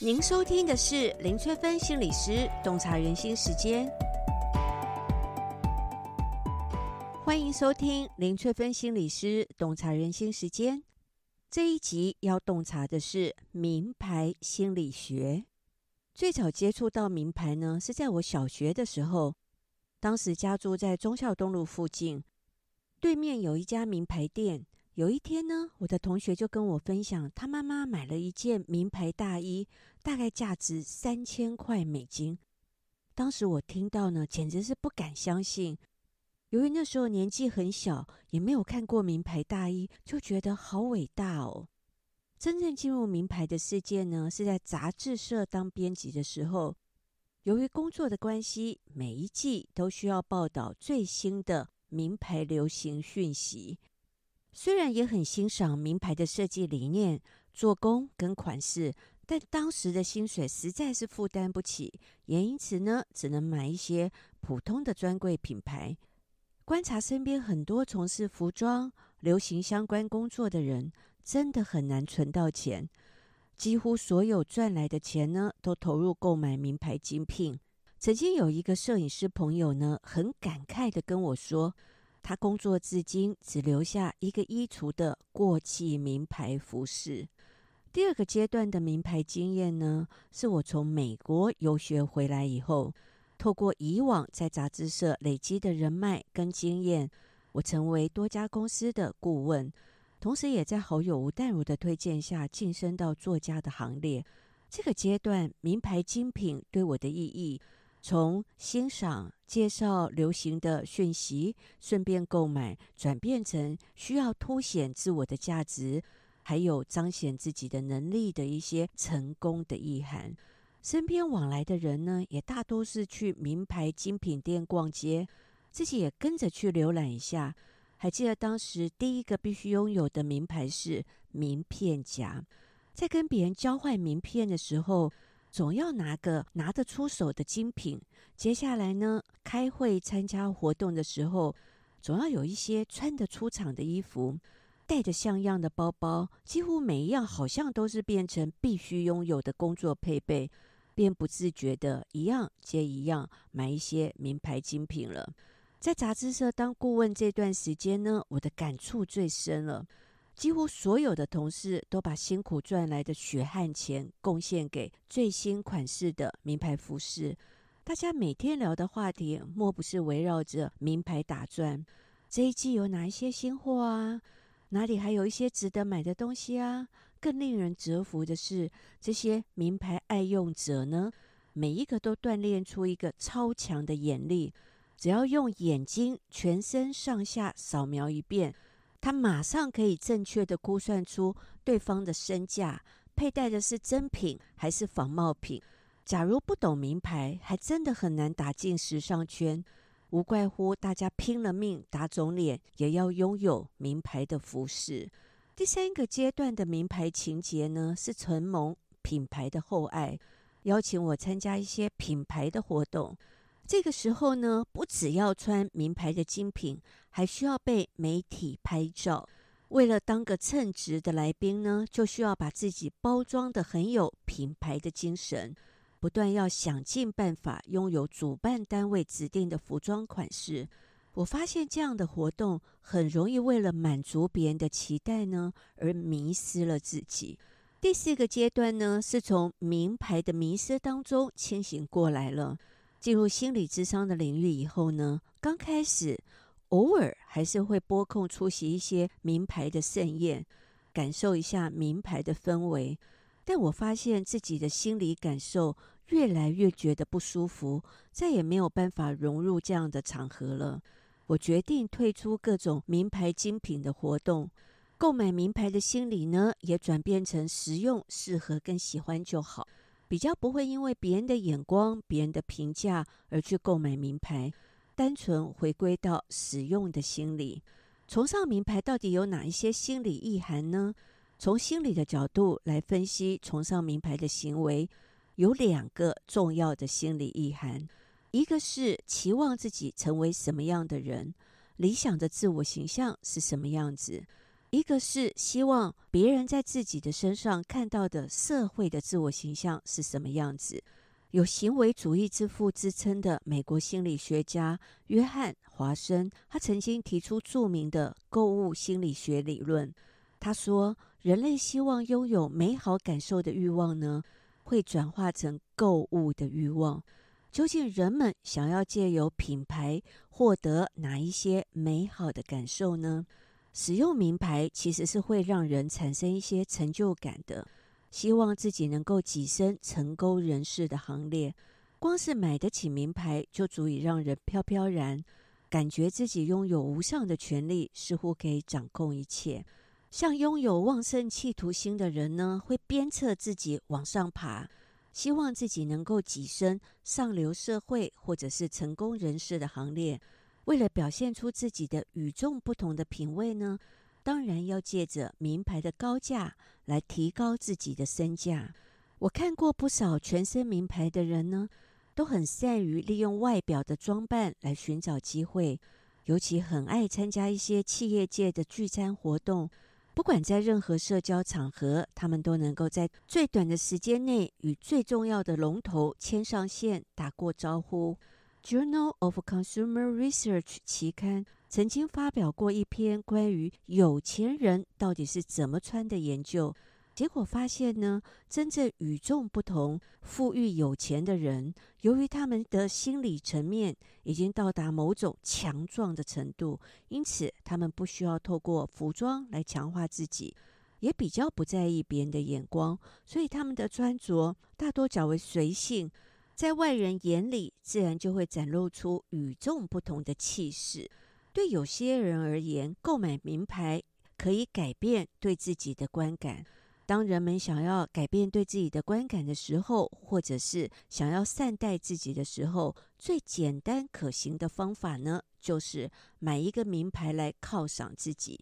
您收听的是林翠芬心理师洞察人心时间，欢迎收听林翠芬心理师洞察人心时间。这一集要洞察的是名牌心理学。最早接触到名牌呢，是在我小学的时候，当时家住在忠孝东路附近，对面有一家名牌店。有一天呢，我的同学就跟我分享，他妈妈买了一件名牌大衣，大概价值三千块美金。当时我听到呢，简直是不敢相信。由于那时候年纪很小，也没有看过名牌大衣，就觉得好伟大哦。真正进入名牌的世界呢，是在杂志社当编辑的时候。由于工作的关系，每一季都需要报道最新的名牌流行讯息。虽然也很欣赏名牌的设计理念、做工跟款式，但当时的薪水实在是负担不起，也因此呢，只能买一些普通的专柜品牌。观察身边很多从事服装、流行相关工作的人，真的很难存到钱。几乎所有赚来的钱呢，都投入购买名牌精品。曾经有一个摄影师朋友呢，很感慨地跟我说。他工作至今只留下一个衣橱的过气名牌服饰。第二个阶段的名牌经验呢，是我从美国游学回来以后，透过以往在杂志社累积的人脉跟经验，我成为多家公司的顾问，同时也在好友吴淡如的推荐下晋升到作家的行列。这个阶段，名牌精品对我的意义。从欣赏、介绍流行的讯息，顺便购买，转变成需要凸显自我的价值，还有彰显自己的能力的一些成功的意涵。身边往来的人呢，也大多是去名牌精品店逛街，自己也跟着去浏览一下。还记得当时第一个必须拥有的名牌是名片夹，在跟别人交换名片的时候。总要拿个拿得出手的精品。接下来呢，开会参加活动的时候，总要有一些穿得出场的衣服，带着像样的包包。几乎每一样好像都是变成必须拥有的工作配备，便不自觉的一样接一样买一些名牌精品了。在杂志社当顾问这段时间呢，我的感触最深了。几乎所有的同事都把辛苦赚来的血汗钱贡献给最新款式的名牌服饰。大家每天聊的话题，莫不是围绕着名牌打转。这一季有哪一些新货啊？哪里还有一些值得买的东西啊？更令人折服的是，这些名牌爱用者呢，每一个都锻炼出一个超强的眼力，只要用眼睛全身上下扫描一遍。他马上可以正确地估算出对方的身价，佩戴的是真品还是仿冒品。假如不懂名牌，还真的很难打进时尚圈。无怪乎大家拼了命打肿脸也要拥有名牌的服饰。第三个阶段的名牌情节呢，是承蒙品牌的厚爱，邀请我参加一些品牌的活动。这个时候呢，不只要穿名牌的精品，还需要被媒体拍照。为了当个称职的来宾呢，就需要把自己包装得很有品牌的精神，不断要想尽办法拥有主办单位指定的服装款式。我发现这样的活动很容易为了满足别人的期待呢，而迷失了自己。第四个阶段呢，是从名牌的迷失当中清醒过来了。进入心理咨商的领域以后呢，刚开始偶尔还是会拨空出席一些名牌的盛宴，感受一下名牌的氛围。但我发现自己的心理感受越来越觉得不舒服，再也没有办法融入这样的场合了。我决定退出各种名牌精品的活动，购买名牌的心理呢，也转变成实用、适合跟喜欢就好。比较不会因为别人的眼光、别人的评价而去购买名牌，单纯回归到使用的心理。崇尚名牌到底有哪一些心理意涵呢？从心理的角度来分析崇尚名牌的行为，有两个重要的心理意涵：一个是期望自己成为什么样的人，理想的自我形象是什么样子；一个是希望别人在自己的身上看到的社会的自我形象是什么样子。有行为主义之父之称的美国心理学家约翰·华生，他曾经提出著名的购物心理学理论。他说，人类希望拥有美好感受的欲望呢，会转化成购物的欲望。究竟人们想要借由品牌获得哪一些美好的感受呢？使用名牌其实是会让人产生一些成就感的，希望自己能够跻身成功人士的行列。光是买得起名牌就足以让人飘飘然，感觉自己拥有无上的权力，似乎可以掌控一切。像拥有旺盛企图心的人呢，会鞭策自己往上爬，希望自己能够跻身上流社会或者是成功人士的行列。为了表现出自己的与众不同的品味呢，当然要借着名牌的高价来提高自己的身价。我看过不少全身名牌的人呢，都很善于利用外表的装扮来寻找机会，尤其很爱参加一些企业界的聚餐活动。不管在任何社交场合，他们都能够在最短的时间内与最重要的龙头牵上线，打过招呼。Journal of Consumer Research 期刊曾经发表过一篇关于有钱人到底是怎么穿的研究，结果发现呢，真正与众不同、富裕有钱的人，由于他们的心理层面已经到达某种强壮的程度，因此他们不需要透过服装来强化自己，也比较不在意别人的眼光，所以他们的穿着大多较为随性。在外人眼里，自然就会展露出与众不同的气势。对有些人而言，购买名牌可以改变对自己的观感。当人们想要改变对自己的观感的时候，或者是想要善待自己的时候，最简单可行的方法呢，就是买一个名牌来犒赏自己。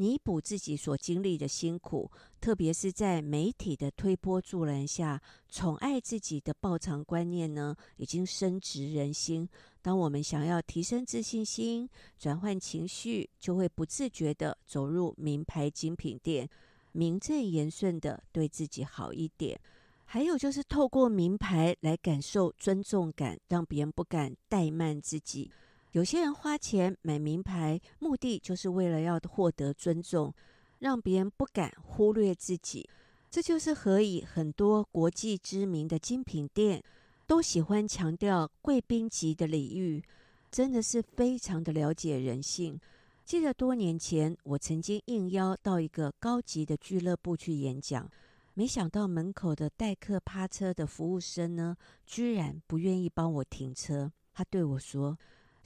弥补自己所经历的辛苦，特别是在媒体的推波助澜下，宠爱自己的报偿观念呢，已经深植人心。当我们想要提升自信心、转换情绪，就会不自觉地走入名牌精品店，名正言顺地对自己好一点。还有就是透过名牌来感受尊重感，让别人不敢怠慢自己。有些人花钱买名牌，目的就是为了要获得尊重，让别人不敢忽略自己。这就是何以很多国际知名的精品店都喜欢强调贵宾级的礼遇，真的是非常的了解人性。记得多年前，我曾经应邀到一个高级的俱乐部去演讲，没想到门口的代客趴车的服务生呢，居然不愿意帮我停车。他对我说，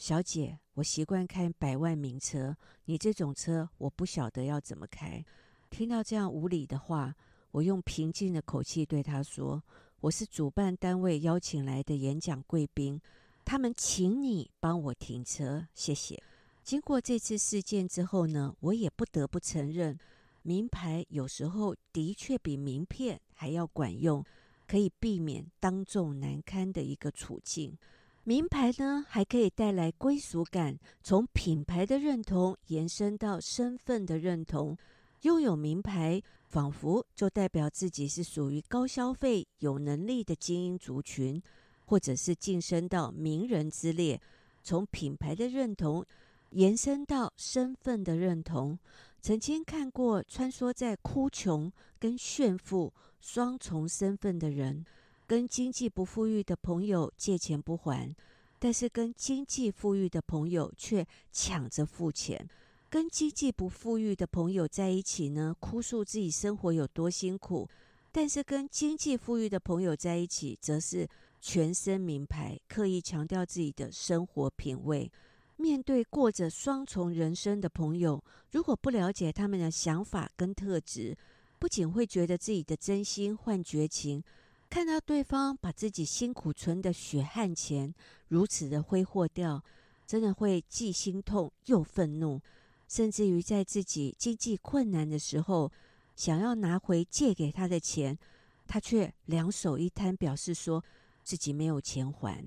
小姐，我习惯开百万名车，你这种车我不晓得要怎么开。听到这样无理的话，我用平静的口气对他说：“我是主办单位邀请来的演讲贵宾，他们请你帮我停车，谢谢。”经过这次事件之后呢，我也不得不承认，名牌有时候的确比名片还要管用，可以避免当众难堪的一个处境。名牌呢，还可以带来归属感，从品牌的认同延伸到身份的认同。拥有名牌，仿佛就代表自己是属于高消费、有能力的精英族群，或者是晋升到名人之列。从品牌的认同延伸到身份的认同，曾经看过穿梭在哭穷跟炫富双重身份的人。跟经济不富裕的朋友借钱不还，但是跟经济富裕的朋友却抢着付钱。跟经济不富裕的朋友在一起呢，哭诉自己生活有多辛苦；但是跟经济富裕的朋友在一起，则是全身名牌，刻意强调自己的生活品味。面对过着双重人生的朋友，如果不了解他们的想法跟特质，不仅会觉得自己的真心换绝情。看到对方把自己辛苦存的血汗钱如此的挥霍掉，真的会既心痛又愤怒，甚至于在自己经济困难的时候，想要拿回借给他的钱，他却两手一摊，表示说自己没有钱还，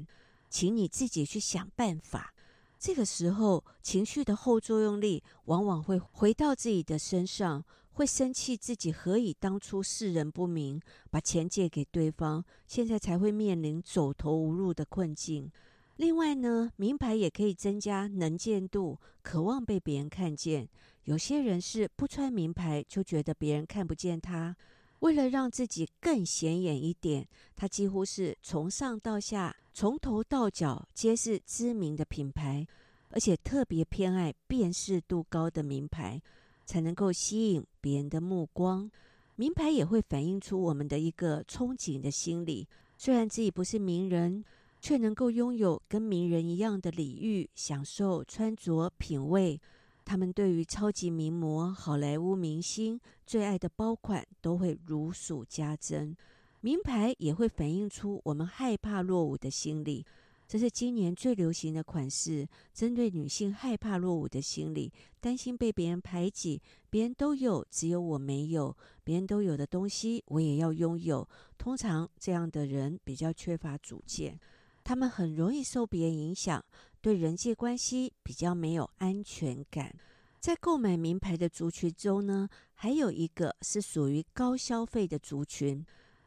请你自己去想办法。这个时候，情绪的后作用力往往会回到自己的身上，会生气自己何以当初世人不明，把钱借给对方，现在才会面临走投无路的困境。另外呢，名牌也可以增加能见度，渴望被别人看见。有些人是不穿名牌就觉得别人看不见他，为了让自己更显眼一点，他几乎是从上到下。从头到脚皆是知名的品牌，而且特别偏爱辨识度高的名牌，才能够吸引别人的目光。名牌也会反映出我们的一个憧憬的心理。虽然自己不是名人，却能够拥有跟名人一样的礼遇、享受、穿着、品味。他们对于超级名模、好莱坞明星最爱的包款，都会如数家珍。名牌也会反映出我们害怕落伍的心理，这是今年最流行的款式。针对女性害怕落伍的心理，担心被别人排挤，别人都有，只有我没有；别人都有的东西，我也要拥有。通常这样的人比较缺乏主见，他们很容易受别人影响，对人际关系比较没有安全感。在购买名牌的族群中呢，还有一个是属于高消费的族群。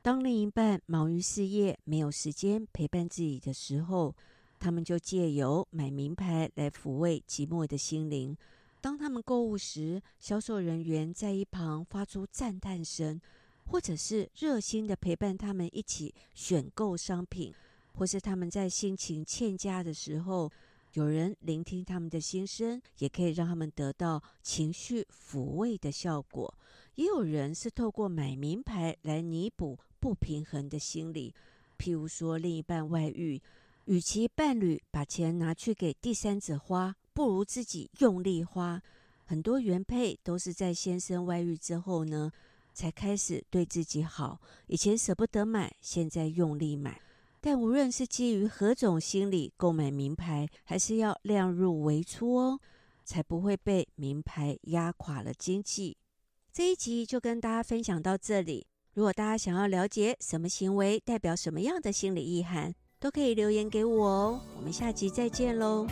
当另一半忙于事业，没有时间陪伴自己的时候，他们就借由买名牌来抚慰寂寞的心灵。当他们购物时，销售人员在一旁发出赞叹声，或者是热心的陪伴他们一起选购商品，或是他们在心情欠佳的时候，有人聆听他们的心声，也可以让他们得到情绪抚慰的效果。也有人是透过买名牌来弥补。不平衡的心理，譬如说另一半外遇，与其伴侣把钱拿去给第三者花，不如自己用力花。很多原配都是在先生外遇之后呢，才开始对自己好。以前舍不得买，现在用力买。但无论是基于何种心理购买名牌，还是要量入为出哦，才不会被名牌压垮了经济。这一集就跟大家分享到这里。如果大家想要了解什么行为代表什么样的心理意涵，都可以留言给我哦。我们下集再见喽。